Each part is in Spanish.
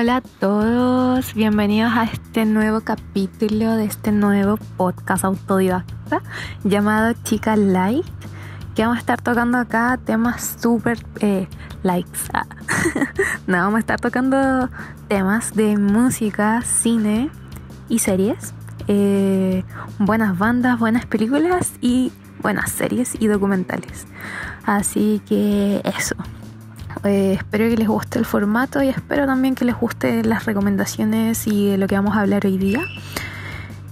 Hola a todos, bienvenidos a este nuevo capítulo de este nuevo podcast autodidacta llamado Chica Light, que vamos a estar tocando acá temas súper eh, likes. Ah. no, vamos a estar tocando temas de música, cine y series, eh, buenas bandas, buenas películas y buenas series y documentales. Así que eso. Eh, espero que les guste el formato y espero también que les guste las recomendaciones y de lo que vamos a hablar hoy día.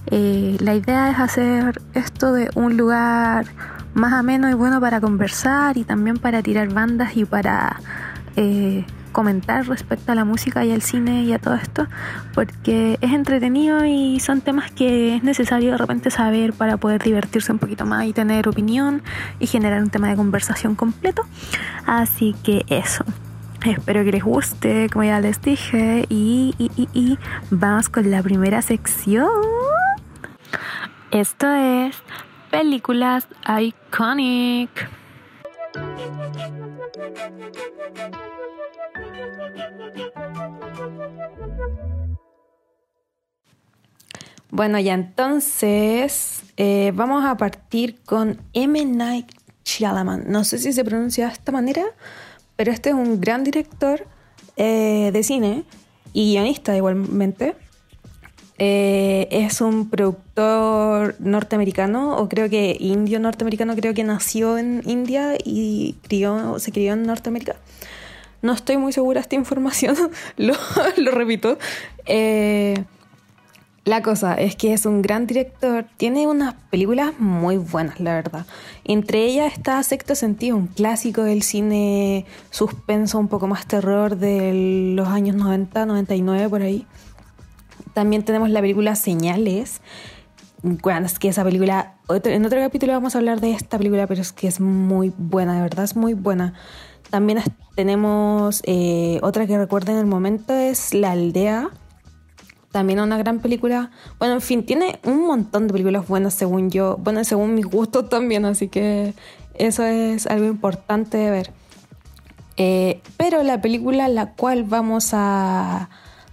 Eh, la idea es hacer esto de un lugar más ameno y bueno para conversar y también para tirar bandas y para eh, comentar respecto a la música y al cine y a todo esto, porque es entretenido y son temas que es necesario de repente saber para poder divertirse un poquito más y tener opinión y generar un tema de conversación completo. Así que eso. Espero que les guste, como ya les dije, y, y vamos con la primera sección. Esto es películas iconic. Bueno, ya entonces eh, vamos a partir con M. Night Shyamalan. No sé si se pronuncia de esta manera, pero este es un gran director eh, de cine y guionista igualmente. Eh, es un productor norteamericano, o creo que indio norteamericano, creo que nació en India y crió, se crió en Norteamérica. No estoy muy segura de esta información, lo, lo repito. Eh, la cosa es que es un gran director, tiene unas películas muy buenas, la verdad. Entre ellas está Sexto Sentido, un clásico del cine suspenso, un poco más terror de los años 90, 99 por ahí. También tenemos la película Señales. Bueno, es que esa película, en otro capítulo vamos a hablar de esta película, pero es que es muy buena, de verdad es muy buena. También tenemos eh, otra que recuerdo en el momento, es La Aldea también una gran película. Bueno, en fin, tiene un montón de películas buenas según yo. Bueno, según mis gustos también, así que eso es algo importante de ver. Eh, pero la película la cual vamos a,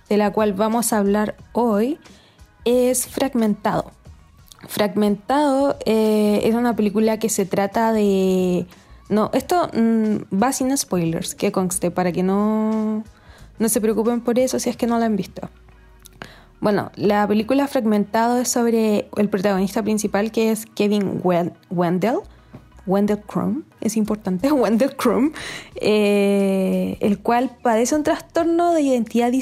de la cual vamos a hablar hoy es Fragmentado. Fragmentado eh, es una película que se trata de... No, esto mm, va sin spoilers, que conste, para que no, no se preocupen por eso si es que no la han visto. Bueno, la película Fragmentado es sobre el protagonista principal que es Kevin Wendell. Wendell Crumb, es importante, Wendell Crumb, eh, el cual padece un trastorno de identidad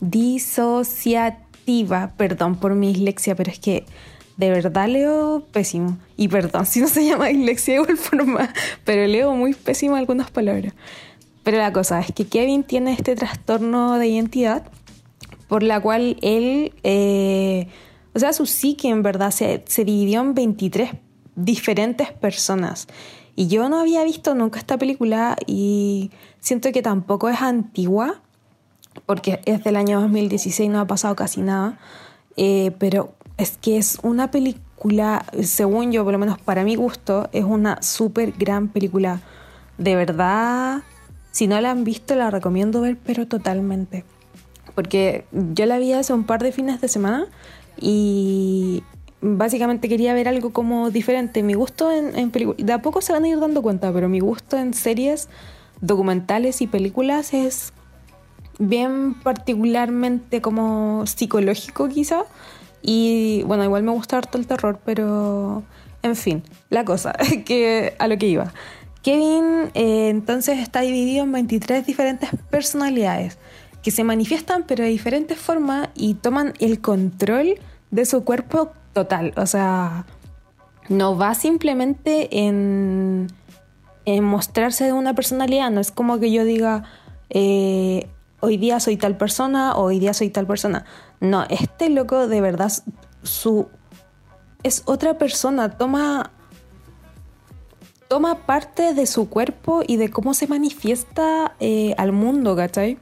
disociativa. Perdón por mi dislexia, pero es que de verdad leo pésimo. Y perdón si no se llama dislexia de igual forma, pero leo muy pésimo algunas palabras. Pero la cosa es que Kevin tiene este trastorno de identidad por la cual él, eh, o sea, su psique en verdad se, se dividió en 23 diferentes personas. Y yo no había visto nunca esta película y siento que tampoco es antigua, porque es del año 2016, no ha pasado casi nada, eh, pero es que es una película, según yo, por lo menos para mi gusto, es una súper gran película. De verdad, si no la han visto, la recomiendo ver, pero totalmente porque yo la vi hace un par de fines de semana y básicamente quería ver algo como diferente. Mi gusto en, películas, de a poco se van a ir dando cuenta, pero mi gusto en series, documentales y películas es bien particularmente como psicológico quizá. Y bueno, igual me gusta harto el terror, pero en fin, la cosa, que a lo que iba. Kevin eh, entonces está dividido en 23 diferentes personalidades que se manifiestan pero de diferentes formas y toman el control de su cuerpo total. O sea, no va simplemente en, en mostrarse de una personalidad, no es como que yo diga, eh, hoy día soy tal persona hoy día soy tal persona. No, este loco de verdad su es otra persona, toma toma parte de su cuerpo y de cómo se manifiesta eh, al mundo, ¿cachai?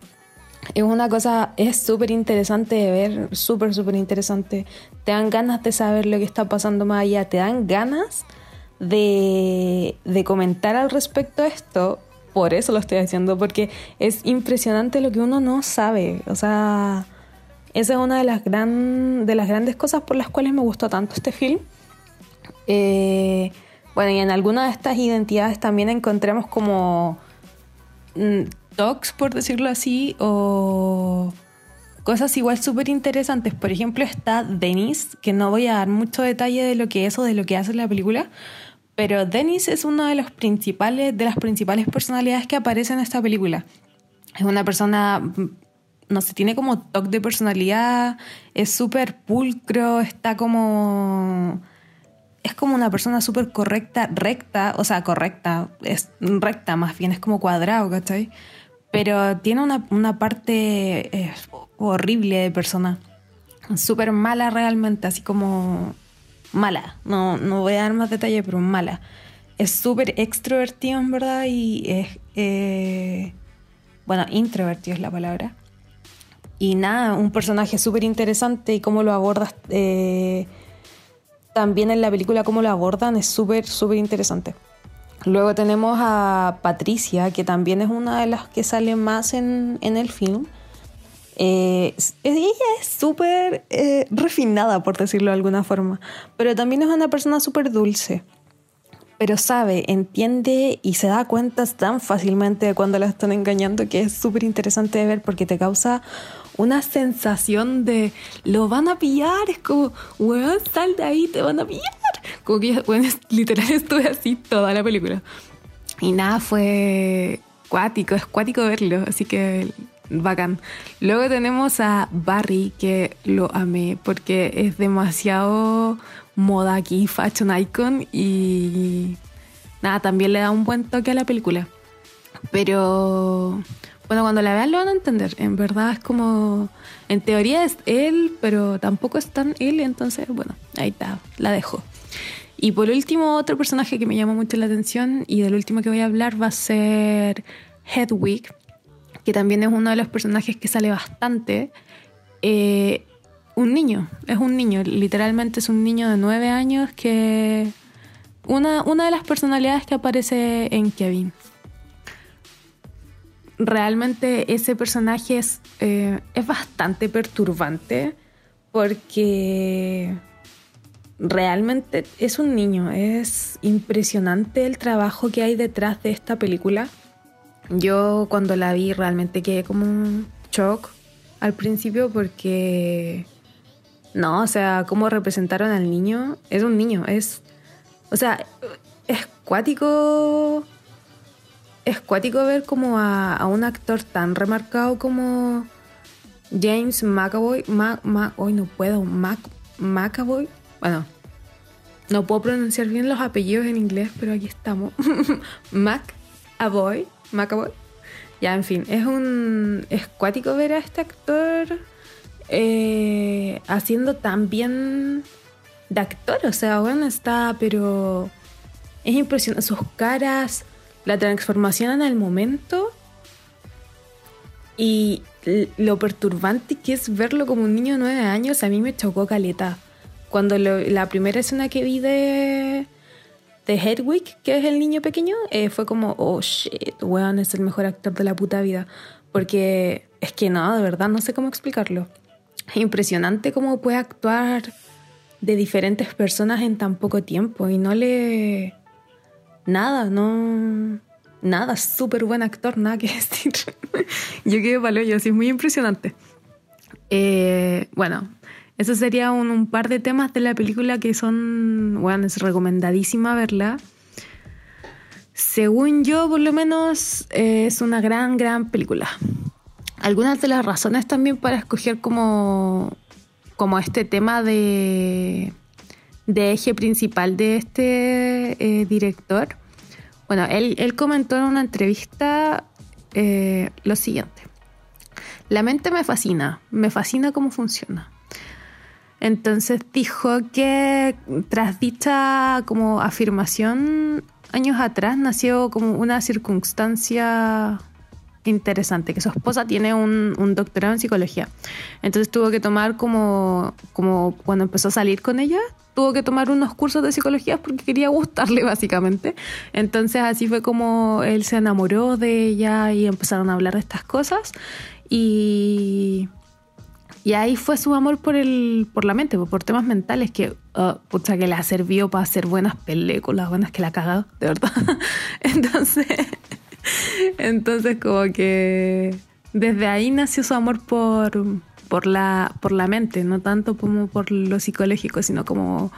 Es una cosa, es súper interesante de ver, súper, súper interesante. Te dan ganas de saber lo que está pasando más allá, te dan ganas de, de comentar al respecto de esto, por eso lo estoy haciendo, porque es impresionante lo que uno no sabe. O sea, esa es una de las, gran, de las grandes cosas por las cuales me gustó tanto este film. Eh, bueno, y en alguna de estas identidades también encontremos como talks, por decirlo así, o cosas igual súper interesantes. Por ejemplo, está Dennis, que no voy a dar mucho detalle de lo que es o de lo que hace la película, pero Dennis es una de, los principales, de las principales personalidades que aparece en esta película. Es una persona, no sé, tiene como toque de personalidad, es súper pulcro, está como... Es como una persona súper correcta, recta, o sea, correcta, es recta más bien, es como cuadrado, ¿cachai? Pero tiene una, una parte eh, horrible de persona, súper mala realmente, así como mala. No, no voy a dar más detalle, pero mala. Es súper extrovertido, en verdad, y es. Eh, bueno, introvertido es la palabra. Y nada, un personaje súper interesante y cómo lo abordas. Eh, también en la película, cómo lo abordan, es súper, súper interesante. Luego tenemos a Patricia, que también es una de las que sale más en, en el film. Eh, ella es súper eh, refinada, por decirlo de alguna forma, pero también es una persona súper dulce. Pero sabe, entiende y se da cuenta tan fácilmente de cuando la están engañando que es súper interesante de ver porque te causa una sensación de lo van a pillar. Es como, weón, sal de ahí, te van a pillar. Como que, bueno, literal estuve así toda la película. Y nada, fue cuático, es cuático verlo. Así que bacán. Luego tenemos a Barry, que lo amé porque es demasiado moda aquí, fashion icon y nada, también le da un buen toque a la película. Pero bueno, cuando la vean lo van a entender. En verdad es como, en teoría es él, pero tampoco es tan él, entonces bueno, ahí está, la dejo. Y por último, otro personaje que me llamó mucho la atención y del último que voy a hablar va a ser Hedwig, que también es uno de los personajes que sale bastante, eh, un niño, es un niño, literalmente es un niño de nueve años que... Una, una de las personalidades que aparece en Kevin. Realmente ese personaje es, eh, es bastante perturbante porque realmente es un niño, es impresionante el trabajo que hay detrás de esta película. Yo cuando la vi realmente quedé como un shock al principio porque no, o sea, cómo representaron al niño, es un niño, es o sea, es cuático es cuático ver como a, un actor tan remarcado como James McAvoy, hoy no puedo, McAvoy, bueno, no puedo pronunciar bien los apellidos en inglés, pero aquí estamos. McAvoy Macaboy. Ya, en fin, es un. Es cuático ver a este actor eh, haciendo tan bien de actor. O sea, bueno, está, pero. Es impresionante. Sus caras, la transformación en el momento. Y lo perturbante que es verlo como un niño de nueve años, a mí me chocó caleta. Cuando la primera escena que vi de, de Hedwig, que es el niño pequeño, eh, fue como, oh shit, weón, es el mejor actor de la puta vida. Porque es que no, de verdad, no sé cómo explicarlo. Es impresionante cómo puede actuar de diferentes personas en tan poco tiempo y no le. Nada, no. Nada, súper buen actor, nada que decir. yo quedé palo, yo, sí, es muy impresionante. Eh, bueno, eso sería un, par de temas de la película que son, bueno, es recomendadísima verla. Según yo, por lo menos, es una gran, gran película. Algunas de las razones también para escoger como, como este tema de, de eje principal de este eh, director. Bueno, él, comentó en una entrevista eh, lo siguiente. La mente me fascina, me fascina cómo funciona. Entonces dijo que tras dicha como afirmación años atrás nació como una circunstancia interesante, que su esposa tiene un, doctorado en psicología. Entonces tuvo que tomar como, como cuando empezó a salir con ella, tuvo que tomar unos cursos de psicología porque quería gustarle básicamente. Entonces así fue como él se enamoró de ella y empezaron a hablar de estas cosas y, y ahí fue su amor por el por la mente, por temas mentales que uh, pucha que le ha servido para hacer buenas películas, buenas que la cagado, de verdad. entonces entonces como que desde ahí nació su amor por por la, por la mente, no tanto como por lo psicológico, sino como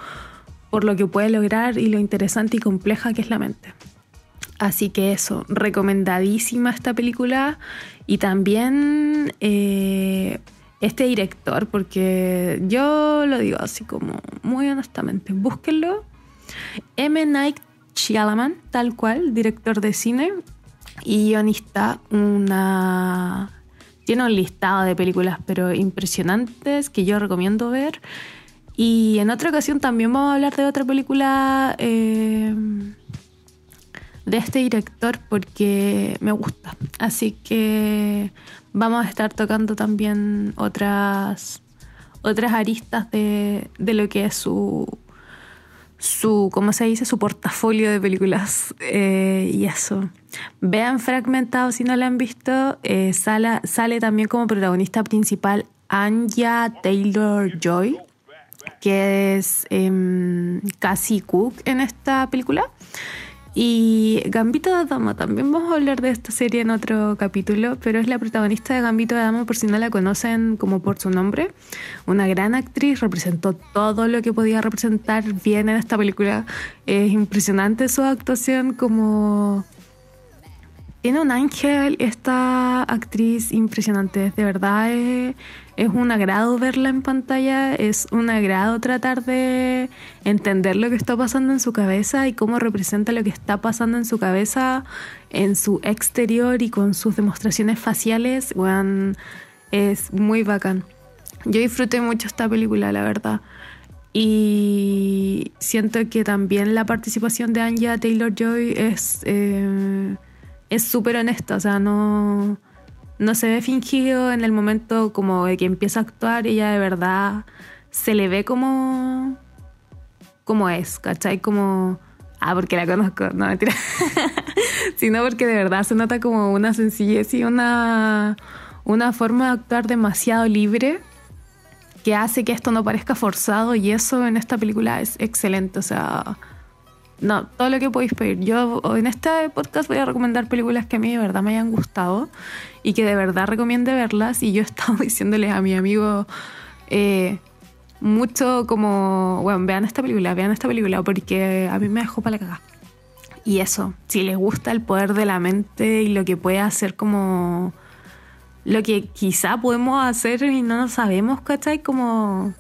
por lo que puede lograr y lo interesante y compleja que es la mente. Así que eso, recomendadísima esta película y también eh, este director, porque yo lo digo así como muy honestamente, búsquenlo. M. Night Shyamalan, tal cual, director de cine y guionista, una tiene un listado de películas, pero impresionantes que yo recomiendo ver. Y en otra ocasión también vamos a hablar de otra película eh, de este director porque me gusta. Así que vamos a estar tocando también otras, otras aristas de, de lo que es su, su, ¿cómo se dice? Su portafolio de películas eh, y eso. Vean Fragmentado si no la han visto. Eh, sale, también como protagonista principal Anya Taylor Joy, que es eh, Cassie Cook en esta película. Y Gambito de Dama, también vamos a hablar de esta serie en otro capítulo, pero es la protagonista de Gambito de Dama, por si no la conocen como por su nombre. Una gran actriz, representó todo lo que podía representar bien en esta película. Es impresionante su actuación como tiene un ángel esta actriz impresionante, de verdad es, es, un agrado verla en pantalla, es un agrado tratar de entender lo que está pasando en su cabeza y cómo representa lo que está pasando en su cabeza en su exterior y con sus demostraciones faciales, es muy bacán. Yo disfruté mucho esta película, la verdad. Y siento que también la participación de Anya Taylor Joy es... Eh, es súper honesta, o sea, no, no se ve fingido en el momento como de que empieza a actuar, ella de verdad se le ve como, como es, ¿cachai? Como, ah, porque la conozco, no mentira, sino porque de verdad se nota como una sencillez y una, una forma de actuar demasiado libre que hace que esto no parezca forzado y eso en esta película es excelente, o sea no, todo lo que podéis pedir. Yo en este podcast voy a recomendar películas que a mí de verdad me hayan gustado y que de verdad recomiende verlas. Y yo he estado diciéndoles a mi amigo eh, mucho como, bueno, vean esta película, vean esta película, porque a mí me dejó para la cagada. Y eso, si les gusta el poder de la mente y lo que puede hacer como lo que quizá podemos hacer y no lo sabemos, ¿cachai? Como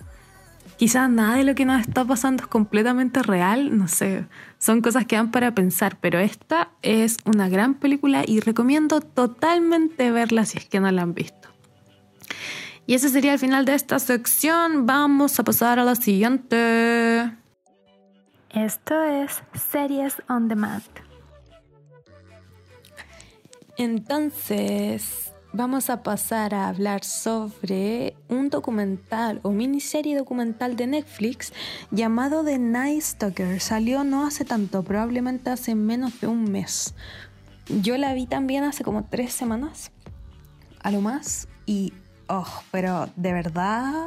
quizás nada de lo que nos está pasando es completamente real, no sé, son cosas que dan para pensar, pero esta es una gran película y recomiendo totalmente verla si es que no la han visto. Y ese sería el final de esta sección, vamos a pasar a la siguiente. Esto es Series on Demand. Entonces, vamos a pasar a hablar sobre un documental o miniserie documental de Netflix llamado The Night Stalker. Salió no hace tanto, probablemente hace menos de un mes. Yo la vi también hace como tres semanas, a lo más, y, oh, pero de verdad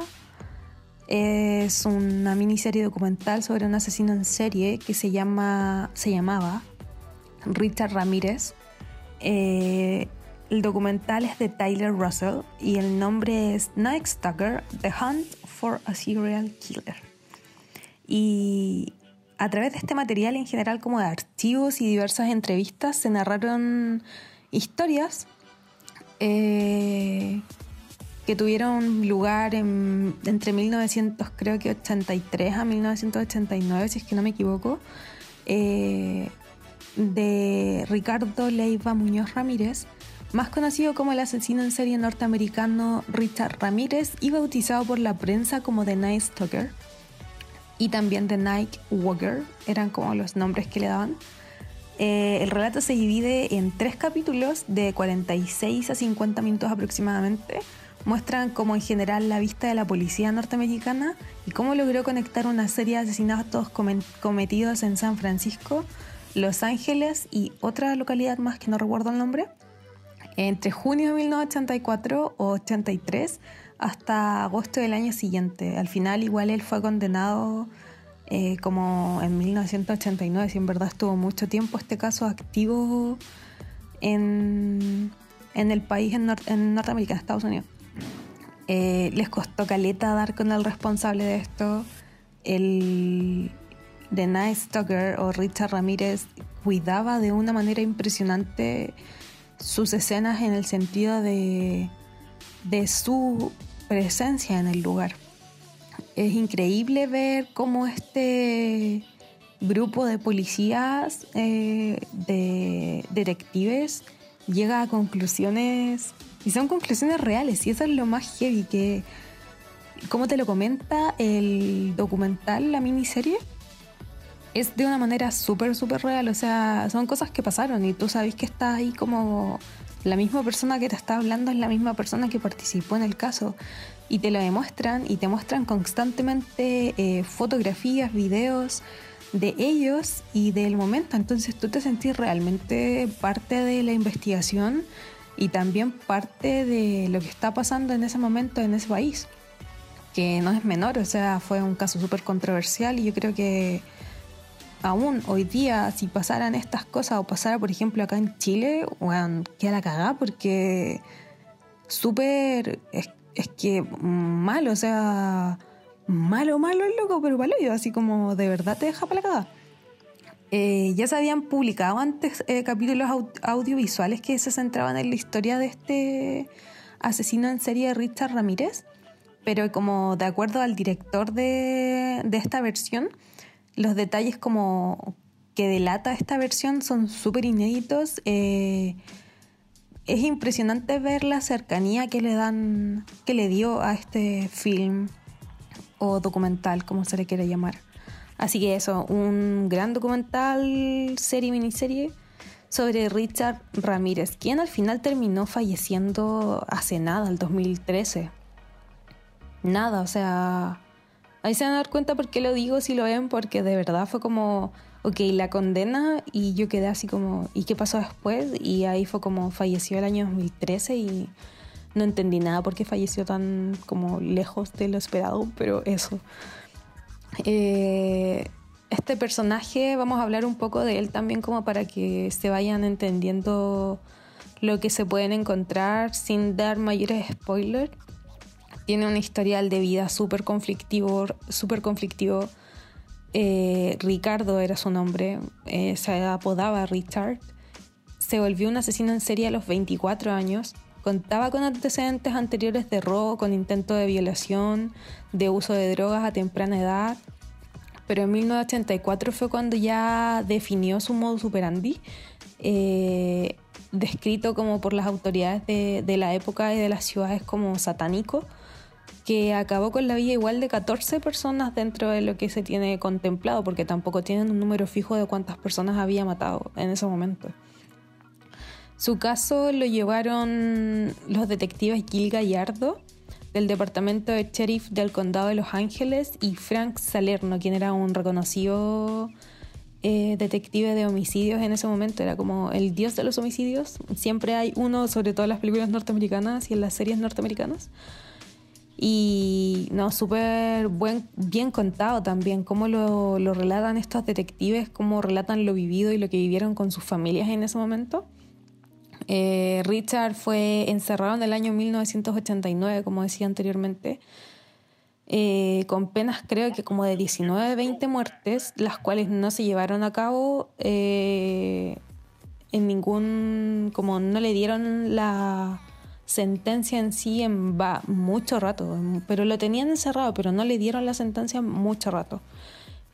es una miniserie documental sobre un asesino en serie que se llama, se llamaba Richard Ramírez. Eh, el documental es de Tyler Russell y el nombre es Night Stalker, The Hunt for a Serial Killer. Y a través de este material en general como de archivos y diversas entrevistas se narraron historias eh, que tuvieron lugar entre 1983 a 1989, si es que no me equivoco, eh, de Ricardo Leiva Muñoz Ramírez, más conocido como el asesino en serie norteamericano Richard Ramírez y bautizado por la prensa como The Night Stalker y también The Night Walker, eran como los nombres que le daban. Eh, el relato se divide en tres capítulos de 46 a 50 minutos aproximadamente, muestran como en general la vista de la policía norteamericana y cómo logró conectar una serie de asesinatos cometidos en San Francisco, Los Ángeles y otra localidad más que no recuerdo el nombre, entre junio de 1984 o 83 hasta agosto del año siguiente. Al final igual él fue condenado eh, como en 1989, si en verdad estuvo mucho tiempo este caso activo en, el país, en, en Norteamérica, en Estados Unidos. Eh, les costó caleta dar con el responsable de esto. El de Night Stalker o Richard Ramírez cuidaba de una manera impresionante sus escenas en el sentido de, de su presencia en el lugar. Es increíble ver cómo este grupo de policías, eh, de detectives, llega a conclusiones y son conclusiones reales, y eso es lo más heavy, que, como te lo comenta el documental, la miniserie, es de una manera súper, súper real. O sea, son cosas que pasaron y tú sabes que está ahí como la misma persona que te está hablando es la misma persona que participó en el caso. Y te lo demuestran y te muestran constantemente eh, fotografías, videos de ellos y del momento. Entonces tú te sentís realmente parte de la investigación y también parte de lo que está pasando en ese momento en ese país, que no es menor, o sea, fue un caso súper controversial y yo creo que aún hoy día, si pasaran estas cosas o pasara, por ejemplo, acá en Chile, bueno, queda la cagada porque súper, es, es, que malo, o sea, malo, malo el loco, pero malo, así como de verdad te deja para la cagada. Eh, ya se habían publicado antes eh, capítulos audiovisuales que se centraban en la historia de este asesino en serie de Richard Ramírez, pero como de acuerdo al director de, esta versión, los detalles como que delata esta versión son súper inéditos. Eh, es impresionante ver la cercanía que le dan, que le dio a este film o documental, como se le quiere llamar. Así que eso, un gran documental, serie, miniserie sobre Richard Ramírez, quien al final terminó falleciendo hace nada, el 2013. Nada, o sea, ahí se van a dar cuenta por qué lo digo si lo ven, porque de verdad fue como, ok, la condena y yo quedé así como, ¿y qué pasó después? Y ahí fue como falleció el año 2013 y no entendí nada por qué falleció tan como lejos de lo esperado, pero eso. Eh, este personaje, vamos a hablar un poco de él también como para que se vayan entendiendo lo que se pueden encontrar sin dar mayores spoilers. Tiene un historial de vida súper conflictivo, súper conflictivo. Eh, Ricardo era su nombre, eh, se apodaba Richard. Se volvió un asesino en serie a los 24 años. Contaba con antecedentes anteriores de robo, con intento de violación, de uso de drogas a temprana edad. Pero en 1984 fue cuando ya definió su modo superandi, eh, descrito como por las autoridades de, de, la época y de las ciudades como satánico, que acabó con la vida igual de 14 personas dentro de lo que se tiene contemplado, porque tampoco tienen un número fijo de cuántas personas había matado en ese momento. Su caso lo llevaron los detectives Gil Gallardo del Departamento de Sheriff del Condado de Los Ángeles y Frank Salerno, quien era un reconocido eh, detective de homicidios en ese momento, era como el dios de los homicidios. Siempre hay uno, sobre todo en las películas norteamericanas y en las series norteamericanas. Y no, súper bien contado también, cómo lo, lo relatan estos detectives, cómo relatan lo vivido y lo que vivieron con sus familias en ese momento. Eh, Richard fue encerrado en el año 1989, como decía anteriormente, eh, con penas creo que como de 19, 20 muertes, las cuales no se llevaron a cabo eh, en ningún, como no le dieron la sentencia en sí en va, mucho rato, pero lo tenían encerrado, pero no le dieron la sentencia mucho rato.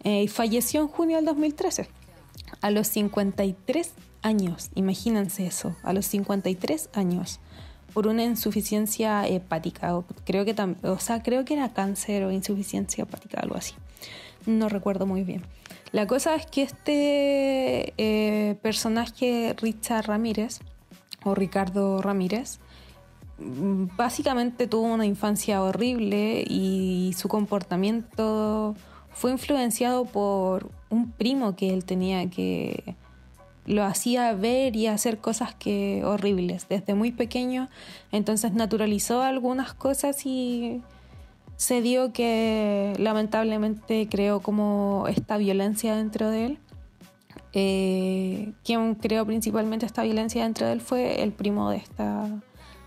y falleció en junio del 2013, a los 53 años, imagínense eso, a los 53 años, por una insuficiencia hepática, creo que, o sea, creo que era cáncer o insuficiencia hepática, algo así. No recuerdo muy bien. La cosa es que este eh, personaje, Richard Ramírez, o Ricardo Ramírez, básicamente tuvo una infancia horrible y su comportamiento fue influenciado por un primo que él tenía que lo hacía ver y hacer cosas que horribles desde muy pequeño, entonces naturalizó algunas cosas y se dio que lamentablemente creó como esta violencia dentro de él. Eh, quien creó principalmente esta violencia dentro de él fue el primo de esta,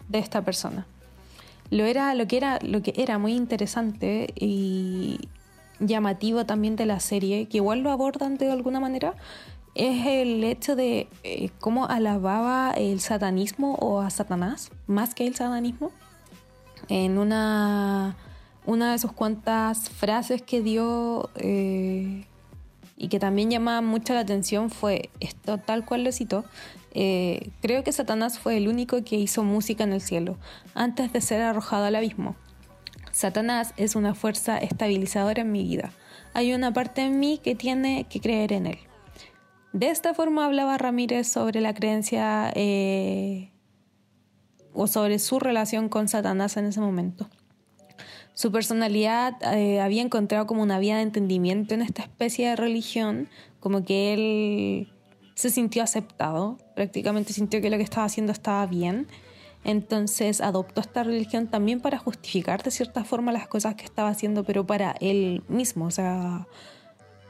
de esta persona. Lo, era, lo, que era, lo que era muy interesante y llamativo también de la serie, que igual lo abordan de alguna manera, es el hecho de eh, cómo alababa el satanismo o a Satanás, más que el satanismo, en una, una de sus cuantas frases que dio eh, y que también llamaba mucho la atención fue esto, tal cual lo citó. Eh, creo que Satanás fue el único que hizo música en el cielo antes de ser arrojado al abismo. Satanás es una fuerza estabilizadora en mi vida. Hay una parte en mí que tiene que creer en él. De esta forma hablaba Ramírez sobre la creencia eh, o sobre su relación con Satanás en ese momento. Su personalidad eh, había encontrado como una vía de entendimiento en esta especie de religión, como que él se sintió aceptado, prácticamente sintió que lo que estaba haciendo estaba bien entonces adoptó esta religión también para justificar de cierta forma las cosas que estaba haciendo, pero para él mismo, o sea,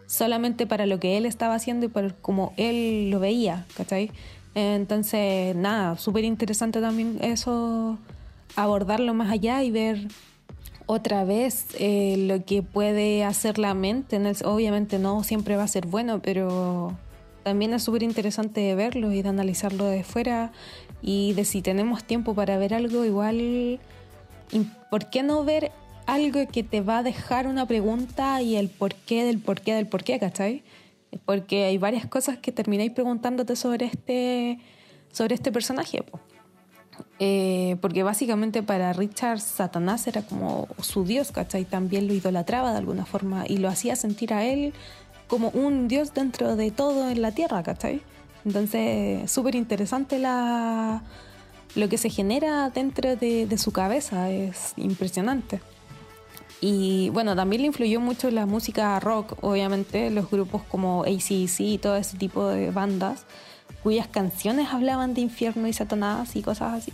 solamente para lo que él estaba haciendo y para como él lo veía, ¿cachai? Entonces, nada, súper interesante también eso, abordarlo más allá y ver otra vez eh, lo que puede hacer la mente. Obviamente no siempre va a ser bueno, pero también es súper interesante verlo y de analizarlo de fuera y de si tenemos tiempo para ver algo, igual, ¿por qué no ver algo que te va a dejar una pregunta y el porqué del porqué del porqué, ¿cachai? Porque hay varias cosas que termináis preguntándote sobre este, sobre este personaje. Eh, porque básicamente para Richard Satanás era como su dios, ¿cachai? También lo idolatraba de alguna forma y lo hacía sentir a él como un dios dentro de todo en la tierra, ¿cachai? Entonces, súper interesante la, lo que se genera dentro de, su cabeza, es impresionante. Y bueno, también le influyó mucho la música rock, obviamente, los grupos como ACC y todo ese tipo de bandas, cuyas canciones hablaban de infierno y Satanás y cosas así.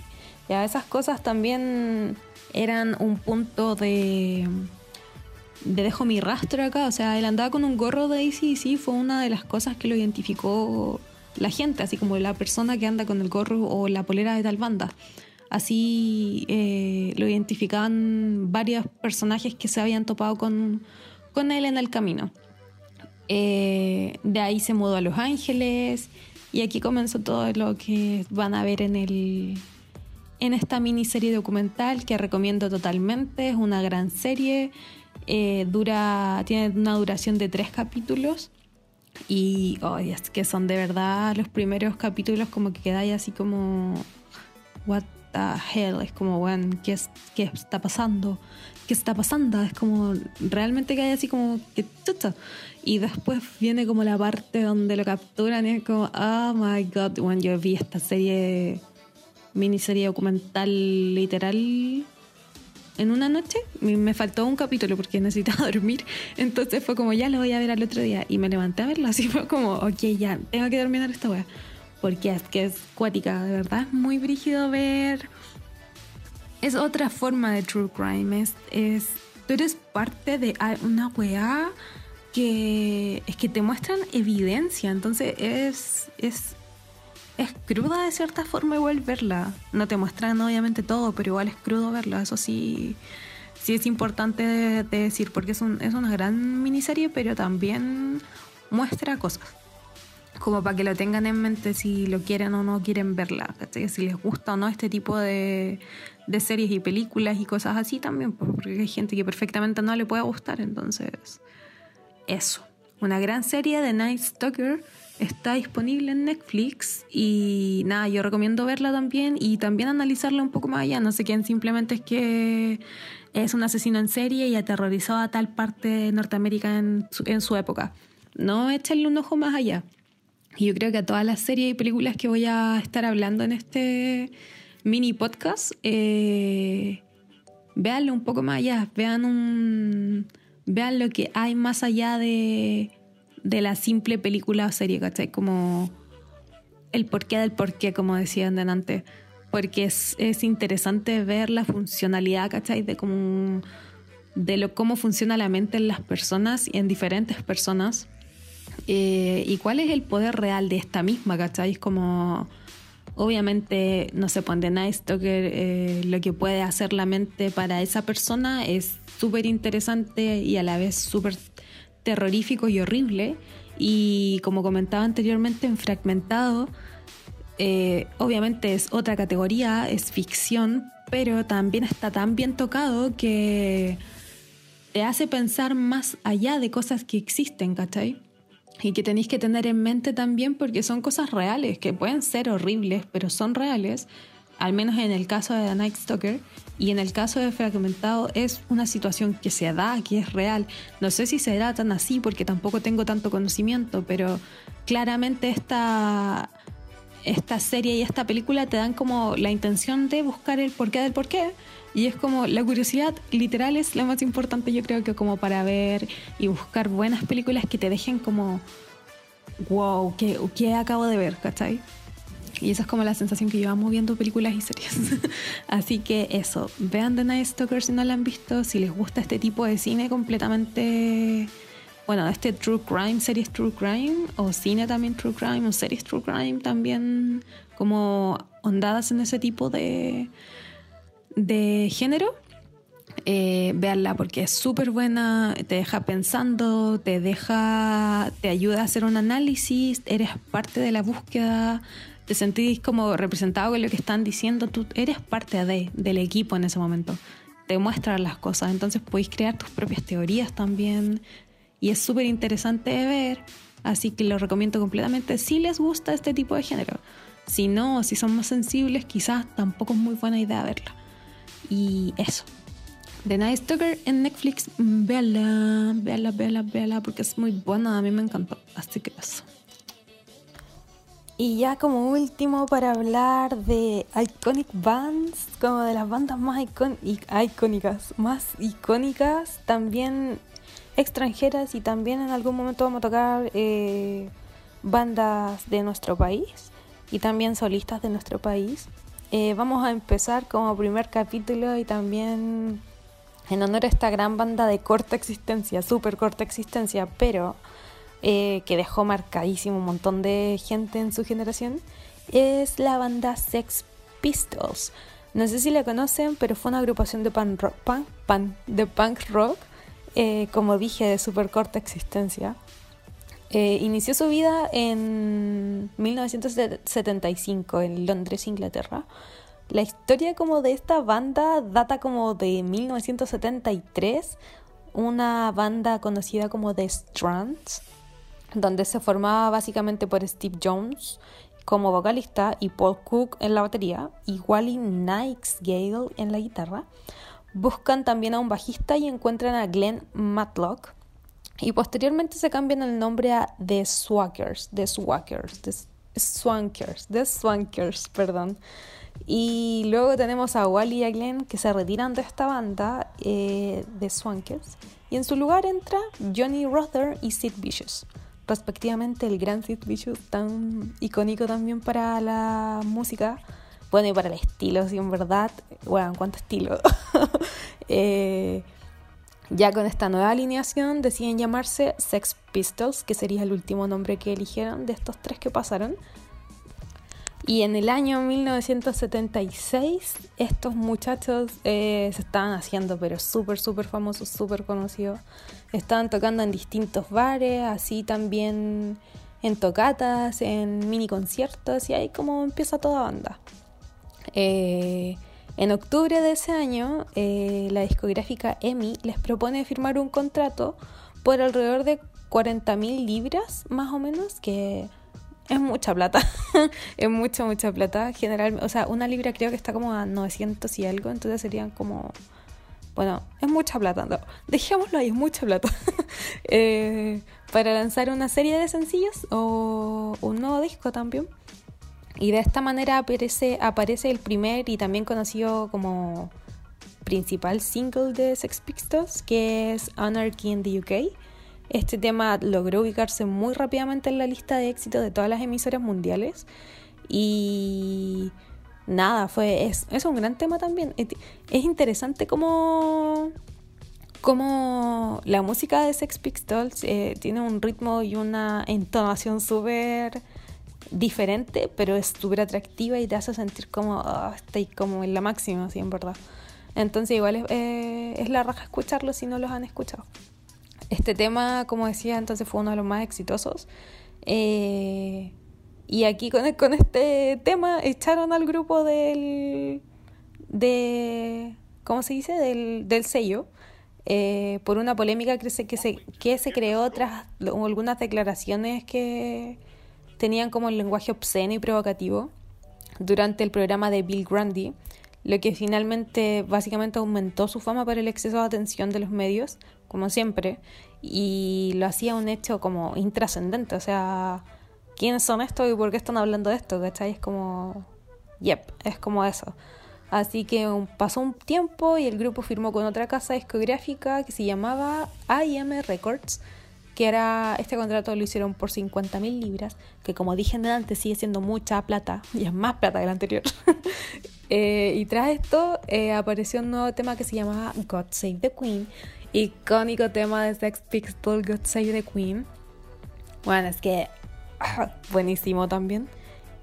Ya esas cosas también eran un punto de, de dejo mi rastro acá. O sea, él andaba con un gorro de ACC, fue una de las cosas que lo identificó la gente, así como la persona que anda con el gorro o la polera de tal banda. Así eh, lo identificaban varios personajes que se habían topado con, con él en el camino. Eh, de ahí se mudó a Los Ángeles y aquí comenzó todo lo que van a ver en, el, en esta miniserie documental que recomiendo totalmente. Es una gran serie. Eh, dura, tiene una duración de tres capítulos y oh, es que son de verdad los primeros capítulos como que quedáis así como, what the hell, es como, bueno, ¿qué, ¿qué está pasando? ¿Qué está pasando? Es como, realmente que hay así como, que. Y después viene como la parte donde lo capturan y es como, oh my god, when yo vi esta serie, miniserie documental literal en una noche me faltó un capítulo porque necesitaba dormir. Entonces fue como, ya lo voy a ver al otro día. Y me levanté a verlo. Así fue como, ok, ya, tengo que terminar esta wea. Porque es que es cuática, de verdad. Es muy brígido ver. Es otra forma de true crime. Es, es tú eres parte de una weá que es que te muestran evidencia. Entonces es, es es cruda de cierta forma igual verla. No te muestran obviamente todo, pero igual es crudo verla. Eso sí, sí es importante de, decir, porque es, es una gran miniserie, pero también muestra cosas. Como para que lo tengan en mente si lo quieren o no quieren verla. Si les gusta o no este tipo de, de series y películas y cosas así también, pues, porque hay gente que perfectamente no le puede gustar. Entonces, eso. Una gran serie de Night Stalker Está disponible en Netflix y nada, yo recomiendo verla también y también analizarla un poco más allá. No sé quién simplemente es que es un asesino en serie y aterrorizó a tal parte de Norteamérica en su, en su época. No échenle un ojo más allá. Y yo creo que a todas las series y películas que voy a estar hablando en este mini podcast, eh, véanlo un poco más allá, vean un vean lo que hay más allá de, de la simple película o serie, ¿cachai? Como el porqué del porqué, como decían delante. Porque es, es interesante ver la funcionalidad, ¿cachai? De cómo, de lo, cómo funciona la mente en las personas y en diferentes personas. Eh, y cuál es el poder real de esta misma, ¿cachai? Como, obviamente, no se pone Night Stalker, eh, lo que puede hacer la mente para esa persona es súper interesante y a la vez súper terrorífico y horrible. Y como comentaba anteriormente, en Fragmentado, eh, obviamente es otra categoría, es ficción, pero también está tan bien tocado que te hace pensar más allá de cosas que existen, ¿cachai? Y que tenéis que tener en mente también porque son cosas reales, que pueden ser horribles, pero son reales, al menos en el caso de The Night Stalker, y en el caso de Fragmentado es una situación que se da, que es real. No sé si será tan así porque tampoco tengo tanto conocimiento, pero claramente esta, esta serie y esta película te dan como la intención de buscar el porqué del porqué. Y es como la curiosidad literal es lo más importante yo creo que como para ver y buscar buenas películas que te dejen como, wow, ¿qué, qué acabo de ver? ¿Cachai? Y esa es como la sensación que llevamos viendo películas y series. Así que eso, vean The Night Stalker si no la han visto, si les gusta este tipo de cine completamente, bueno, este True Crime, series True Crime, o cine también True Crime, o series True Crime también, como ondadas en ese tipo de, de género. Eh, véanla porque es súper buena, te deja pensando, te deja, te ayuda a hacer un análisis, eres parte de la búsqueda te sentís como representado con lo que están diciendo, tú eres parte de, del equipo en ese momento. Te muestran las cosas, entonces podéis crear tus propias teorías también. Y es súper interesante de ver, así que lo recomiendo completamente si les gusta este tipo de género. Si no, si son más sensibles, quizás tampoco es muy buena idea verla. Y eso. The Night Stalker en Netflix, véala, véala, véala, véala, porque es muy buena, a mí me encantó. Así que eso. Y ya como último para hablar de iconic bands, como de las bandas más icónicas, más icónicas, también extranjeras y también en algún momento vamos a tocar eh, bandas de nuestro país y también solistas de nuestro país. Eh, vamos a empezar como primer capítulo y también en honor a esta gran banda de corta existencia, súper corta existencia, pero eh, que dejó marcadísimo un montón de gente en su generación, es la banda Sex Pistols. No sé si la conocen, pero fue una agrupación de punk rock, de punk rock eh, como dije, de súper corta existencia. Eh, inició su vida en 1975 en Londres, Inglaterra. La historia como de esta banda data como de 1973, una banda conocida como The Strands, donde se formaba básicamente por Steve Jones como vocalista y Paul Cook en la batería y Wally Gale en la guitarra. Buscan también a un bajista y encuentran a Glenn Matlock. Y posteriormente se cambian el nombre a The Swankers, The Swankers, The Swankers, The Swankers, perdón. Y luego tenemos a Wally y a Glenn que se retiran de esta banda, eh, The Swankers. Y en su lugar entra Johnny Rother y Sid Vicious respectivamente el gran Sid Vicious, tan icónico también para la música, bueno, y para el estilo, si en verdad, bueno, cuánto estilo. Eh, ya con esta nueva alineación deciden llamarse Sex Pistols, que sería el último nombre que eligieron de estos tres que pasaron. Y en el año 1976 estos muchachos eh, se estaban haciendo, pero súper, súper famosos, súper conocidos. Estaban tocando en distintos bares, así también en tocatas, en mini conciertos, y ahí como empieza toda banda. Eh, en octubre de ese año, eh, la discográfica EMI les propone firmar un contrato por alrededor de 40.000 libras, más o menos, que es mucha plata, es mucha, mucha plata. Generalmente, o sea, una libra creo que está como a 900 y algo, entonces serían como. Bueno, es mucha plata. dejémoslo ahí, es mucha plata. eh, para lanzar una serie de sencillos o un nuevo disco también. Y de esta manera aparece, aparece el primer y también conocido como principal single de Sex Pistols, que es Anarchy in the UK. Este tema logró ubicarse muy rápidamente en la lista de éxitos de todas las emisoras mundiales. Y nada, fue es, es un gran tema también. Es interesante cómo, cómo la música de Sex Pistols eh, tiene un ritmo y una entonación súper diferente, pero es súper atractiva y te hace sentir como, oh, estoy como en la máxima, así en verdad. Entonces igual es, eh, es la raja escucharlo si no los han escuchado. Este tema, como decía, entonces fue uno de los más exitosos. Eh, y aquí con, este tema echaron al grupo del... de ¿cómo se dice? del, del sello. Eh, por una polémica que se, que se, que se creó tras algunas declaraciones que tenían como el lenguaje obsceno y provocativo durante el programa de Bill Grundy, lo que finalmente básicamente aumentó su fama por el exceso de atención de los medios, como siempre, y lo hacía un hecho como intrascendente, o sea, ¿quiénes son estos y por qué están hablando de esto? ¿Cachai? Es como, yep, es como eso. Así que pasó un tiempo y el grupo firmó con otra casa discográfica que se llamaba IM Records, que era este contrato lo hicieron por 50 mil libras, que como dije antes sigue siendo mucha plata, y es más plata que el anterior. eh, y tras esto eh, apareció un nuevo tema que se llamaba God Save the Queen, icónico tema de Sex Pistols, God Save the Queen. Bueno, es que buenísimo también.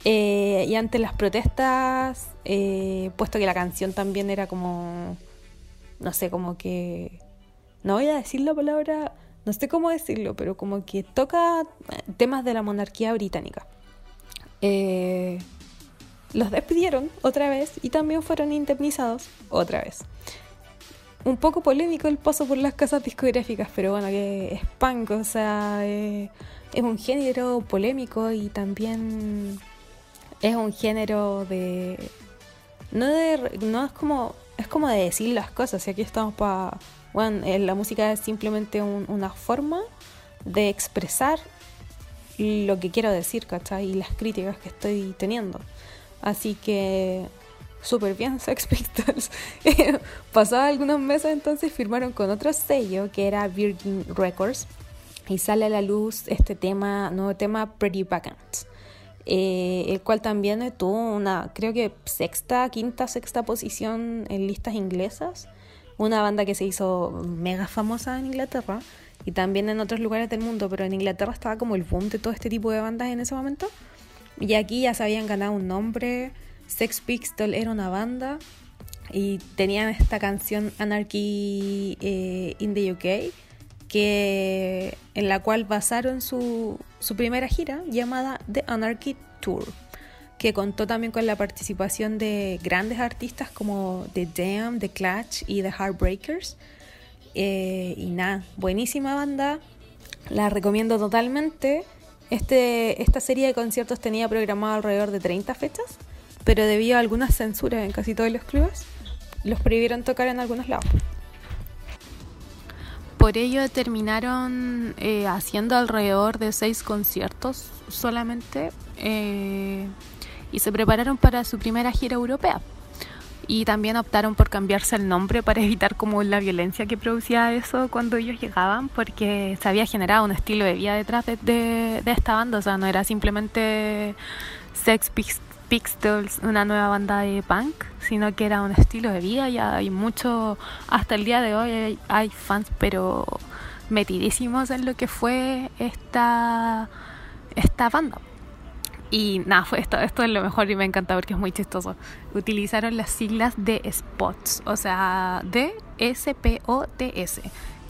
Eh, y ante las protestas, eh, puesto que la canción también era como, no sé, como que, no voy a decir la palabra no sé cómo decirlo, pero como que toca temas de la monarquía británica. Eh, los despidieron otra vez y también fueron indemnizados otra vez. Un poco polémico el paso por las casas discográficas, pero bueno, que es punk, o sea, eh, es un género polémico y también es un género de... No, de, no es como... Es como de decir las cosas, y aquí estamos para bueno, eh, la música es simplemente una forma de expresar lo que quiero decir, ¿cachai? Y las críticas que estoy teniendo. Así que súper bien Sex Pistols. Pasados algunos meses entonces firmaron con otro sello que era Virgin Records y sale a la luz este tema, nuevo tema Pretty Vacant. Eh, el cual también tuvo una, creo que sexta, quinta, sexta posición en listas inglesas una banda que se hizo mega famosa en Inglaterra y también en otros lugares del mundo, pero en Inglaterra estaba como el boom de todo este tipo de bandas en ese momento. Y aquí ya se habían ganado un nombre, Sex Pistols era una banda y tenían esta canción Anarchy eh, in the UK, que, en la cual basaron su, su primera gira llamada The Anarchy Tour que contó también con la participación de grandes artistas como The Damn, The Clutch y The Heartbreakers. Eh, y nada, buenísima banda, la recomiendo totalmente. Este, esta serie de conciertos tenía programado alrededor de 30 fechas, pero debido a algunas censuras en casi todos los clubes, los prohibieron tocar en algunos lados. Por ello terminaron eh, haciendo alrededor de seis conciertos solamente. Eh, y se prepararon para su primera gira europea. Y también optaron por cambiarse el nombre para evitar como la violencia que producía eso cuando ellos llegaban, porque se había generado un estilo de vida detrás de, esta banda, o sea, no era simplemente Sex Pistols, una nueva banda de punk, sino que era un estilo de vida y hay mucho, hasta el día de hoy hay, hay fans pero metidísimos en lo que fue esta, esta banda. Y nada, fue esto, esto es lo mejor y me encanta porque es muy chistoso. Utilizaron las siglas de SPOTS, o sea, de S-P-O-T-S,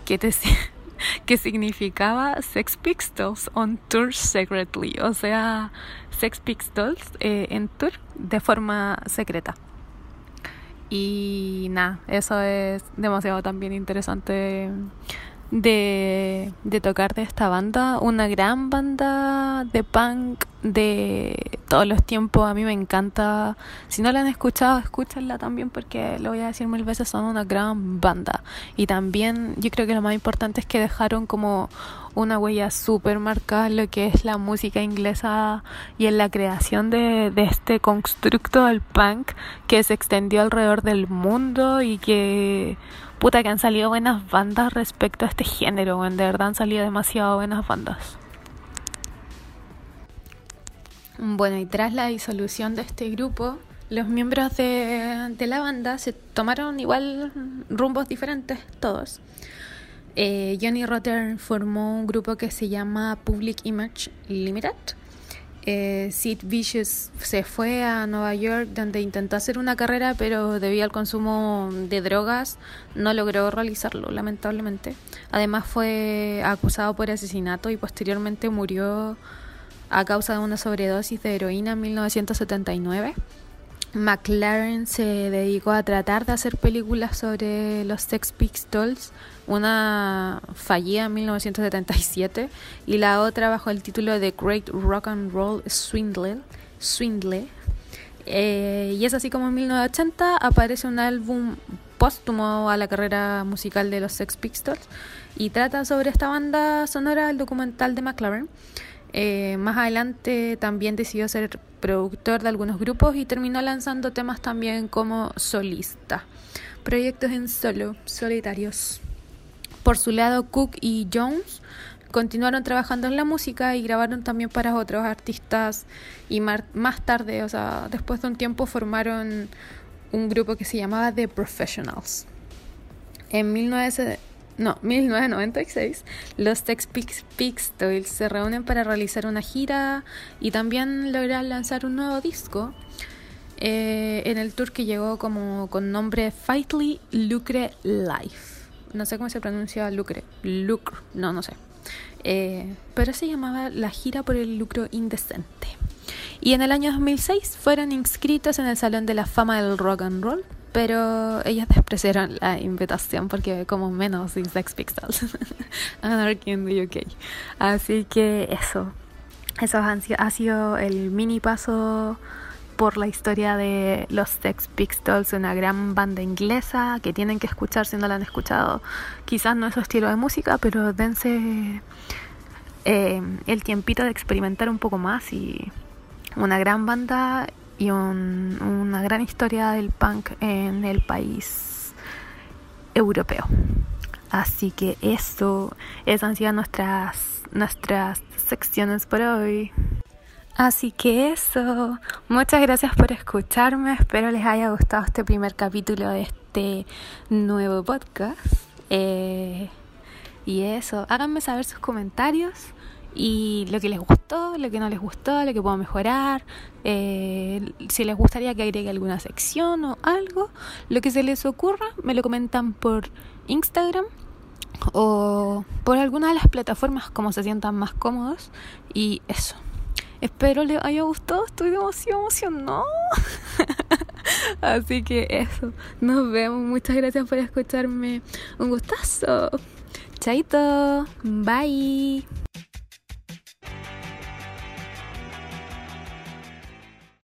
que, te, que significaba Sex Pistols on Tour Secretly, o sea, Sex Pistols eh, en tour de forma secreta. Y nada, eso es demasiado también interesante de, de tocar de esta banda, una gran banda de punk de todos los tiempos. A mí me encanta. Si no la han escuchado, escúchenla también porque lo voy a decir mil veces, son una gran banda. Y también yo creo que lo más importante es que dejaron como una huella súper marcada en lo que es la música inglesa y en la creación de, este constructo del punk que se extendió alrededor del mundo y que puta que han salido buenas bandas respecto a este género, en de verdad han salido demasiado buenas bandas. Bueno, y tras la disolución de este grupo, los miembros de la banda se tomaron igual rumbos diferentes, todos. Eh, Johnny Rotter formó un grupo que se llama Public Image Limited. Eh, Sid Vicious se fue a Nueva York donde intentó hacer una carrera pero debido al consumo de drogas no logró realizarlo lamentablemente. Además fue acusado por asesinato y posteriormente murió a causa de una sobredosis de heroína en 1979. McLaren se dedicó a tratar de hacer películas sobre los Sex Pistols, una fallida en 1977 y la otra bajo el título de Great Rock and Roll Swindle. Swindle. Eh, y es así como en 1980 aparece un álbum póstumo a la carrera musical de los Sex Pistols y trata sobre esta banda sonora el documental de McLaren. Eh, más adelante también decidió ser productor de algunos grupos y terminó lanzando temas también como solista. Proyectos en solo, solitarios. Por su lado, Cook y Jones continuaron trabajando en la música y grabaron también para otros artistas y más tarde, o sea, después de un tiempo formaron un grupo que se llamaba The Professionals. En 19 no, 1996, los Sex Pistols se reúnen para realizar una gira y también lograr lanzar un nuevo disco eh, en el tour que llegó como con nombre Fightly Lucre Life. No sé cómo se pronuncia lucre, lucre, no, no sé. Eh, pero se llamaba la gira por el lucro indecente. Y en el año 2006 fueron inscritos en el Salón de la Fama del Rock and Roll pero ellas despreciaron la invitación porque como menos de Sex Pistols Anarchy in the UK así que eso eso ha sido el mini paso por la historia de los Sex Pistols, una gran banda inglesa que tienen que escuchar si no la han escuchado. Quizás no es su estilo de música, pero dense eh, el tiempito de experimentar un poco más y una gran banda y una gran historia del punk en el país europeo. Así que eso, esas han sido nuestras, nuestras secciones por hoy. Así que eso, muchas gracias por escucharme, espero les haya gustado este primer capítulo de este nuevo podcast. Eh, y eso, háganme saber sus comentarios y lo que les gustó, lo que no les gustó, lo que puedo mejorar, eh, si les gustaría que agregue alguna sección o algo, lo que se les ocurra, me lo comentan por Instagram o por alguna de las plataformas como se sientan más cómodos. Y eso. Espero les haya gustado, estoy demasiado emocionado. Así que eso, nos vemos. Muchas gracias por escucharme. Un gustazo. Chaito. Bye.